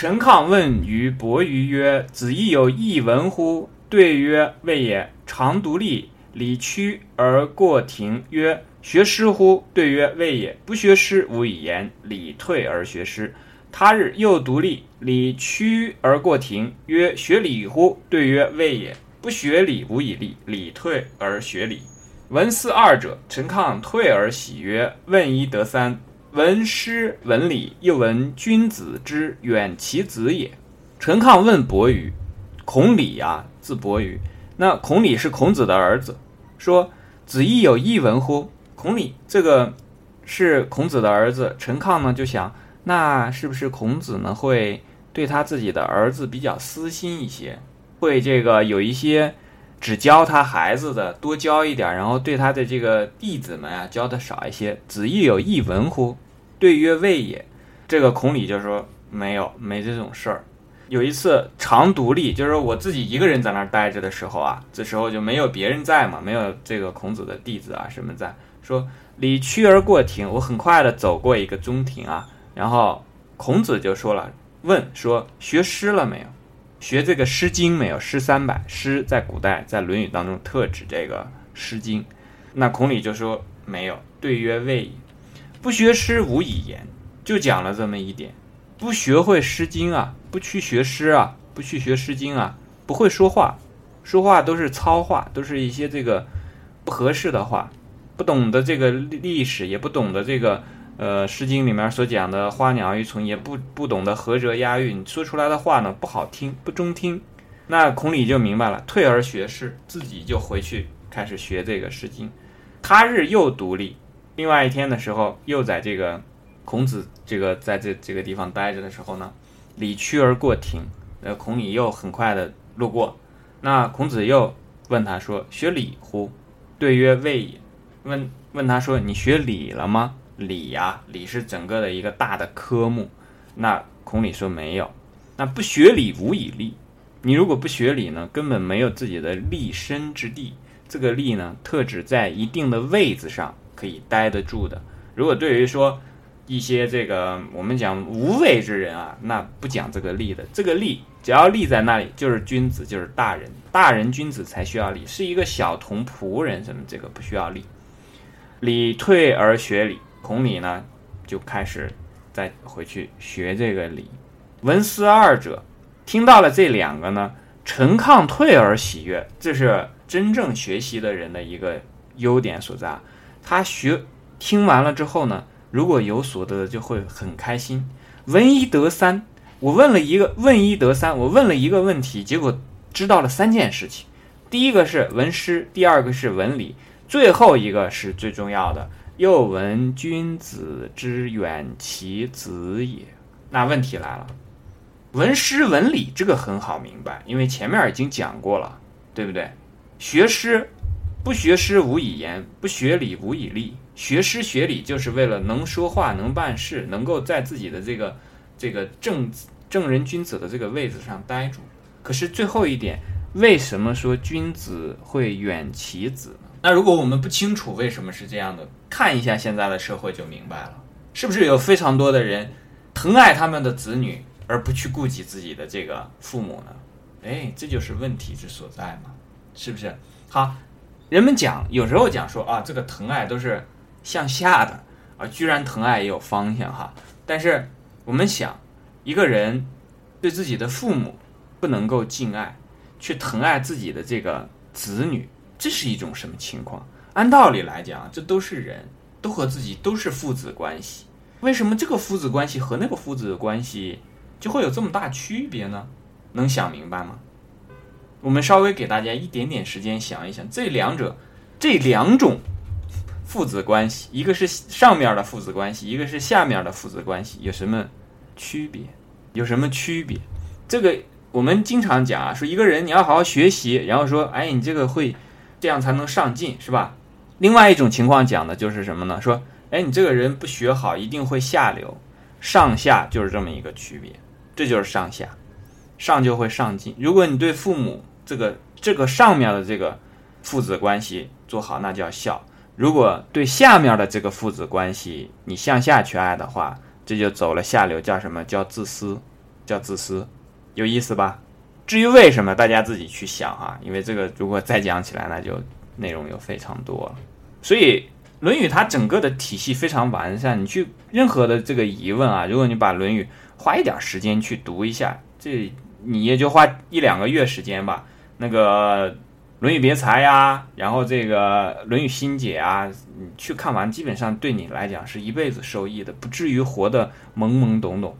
陈亢问于伯鱼曰：“子亦有异闻乎？”对曰：“未也。常独立，礼屈而过庭。”曰：“学诗乎？”对曰：“未也。不学诗，无以言。礼退而学诗。”他日又独立，礼屈而过庭。曰：“学礼乎？”对曰：“未也。不学礼，无以立。礼退而学礼。”闻斯二者，陈亢退而喜曰：“问一得三。闻诗闻礼，又闻君子之远其子也。”陈亢问伯鱼，孔鲤呀，字伯鱼。那孔鲤是孔子的儿子，说：“子亦有异闻乎？”孔鲤这个是孔子的儿子，陈亢呢就想，那是不是孔子呢会对他自己的儿子比较私心一些，会这个有一些。只教他孩子的多教一点，然后对他的这个弟子们啊教的少一些。子亦有异闻乎？对曰未也。这个孔鲤就说没有，没这种事儿。有一次常独立，就是我自己一个人在那儿待着的时候啊，这时候就没有别人在嘛，没有这个孔子的弟子啊什么在。说礼屈而过庭，我很快的走过一个中庭啊，然后孔子就说了，问说学诗了没有？学这个《诗经》没有？诗三百，诗在古代在《论语》当中特指这个《诗经》。那孔鲤就说没有。对曰未也。不学诗，无以言。就讲了这么一点，不学会《诗经》啊，不去学诗啊，不去学《诗经》啊，不会说话，说话都是糙话，都是一些这个不合适的话，不懂得这个历史，也不懂得这个。呃，《诗经》里面所讲的花鸟鱼虫也不不懂得合辙押韵，说出来的话呢不好听，不中听。那孔鲤就明白了，退而学诗，自己就回去开始学这个《诗经》。他日又独立，另外一天的时候，又在这个孔子这个在这这个地方待着的时候呢，礼屈而过庭，呃，孔鲤又很快的路过。那孔子又问他说：“学礼乎？”对曰：“未也。”问问他说：“你学礼了吗？”礼呀，礼是整个的一个大的科目。那孔鲤说没有。那不学礼，无以立。你如果不学礼呢，根本没有自己的立身之地。这个立呢，特指在一定的位子上可以待得住的。如果对于说一些这个我们讲无位之人啊，那不讲这个立的。这个立只要立在那里，就是君子，就是大人。大人君子才需要礼，是一个小童仆人什么这个不需要礼。礼退而学礼。孔鲤呢，就开始再回去学这个礼。闻思二者，听到了这两个呢，陈亢退而喜悦。这是真正学习的人的一个优点所在。他学听完了之后呢，如果有所得，就会很开心。闻一得三，我问了一个问一得三，我问了一个问题，结果知道了三件事情。第一个是闻诗，第二个是闻礼，最后一个是最重要的。又闻君子之远其子也。那问题来了，闻诗闻礼这个很好明白，因为前面已经讲过了，对不对？学诗不学诗无以言，不学礼无以立。学诗学礼就是为了能说话、能办事，能够在自己的这个这个正正人君子的这个位子上待住。可是最后一点，为什么说君子会远其子呢？那如果我们不清楚为什么是这样的，看一下现在的社会就明白了，是不是有非常多的人疼爱他们的子女，而不去顾及自己的这个父母呢？哎，这就是问题之所在嘛，是不是？好，人们讲有时候讲说啊，这个疼爱都是向下的啊，居然疼爱也有方向哈。但是我们想，一个人对自己的父母不能够敬爱，去疼爱自己的这个子女。这是一种什么情况？按道理来讲，这都是人，都和自己都是父子关系。为什么这个父子关系和那个父子关系就会有这么大区别呢？能想明白吗？我们稍微给大家一点点时间想一想，这两者，这两种父子关系，一个是上面的父子关系，一个是下面的父子关系，有什么区别？有什么区别？这个我们经常讲啊，说一个人你要好好学习，然后说，哎，你这个会。这样才能上进，是吧？另外一种情况讲的就是什么呢？说，哎，你这个人不学好，一定会下流。上下就是这么一个区别，这就是上下，上就会上进。如果你对父母这个这个上面的这个父子关系做好，那叫孝；如果对下面的这个父子关系你向下去爱的话，这就走了下流，叫什么叫自私？叫自私，有意思吧？至于为什么，大家自己去想哈，因为这个如果再讲起来，那就内容又非常多了。所以《论语》它整个的体系非常完善，你去任何的这个疑问啊，如果你把《论语》花一点时间去读一下，这你也就花一两个月时间吧。那个《论语别裁》呀，然后这个《论语心解》啊，你去看完，基本上对你来讲是一辈子受益的，不至于活得懵懵懂懂。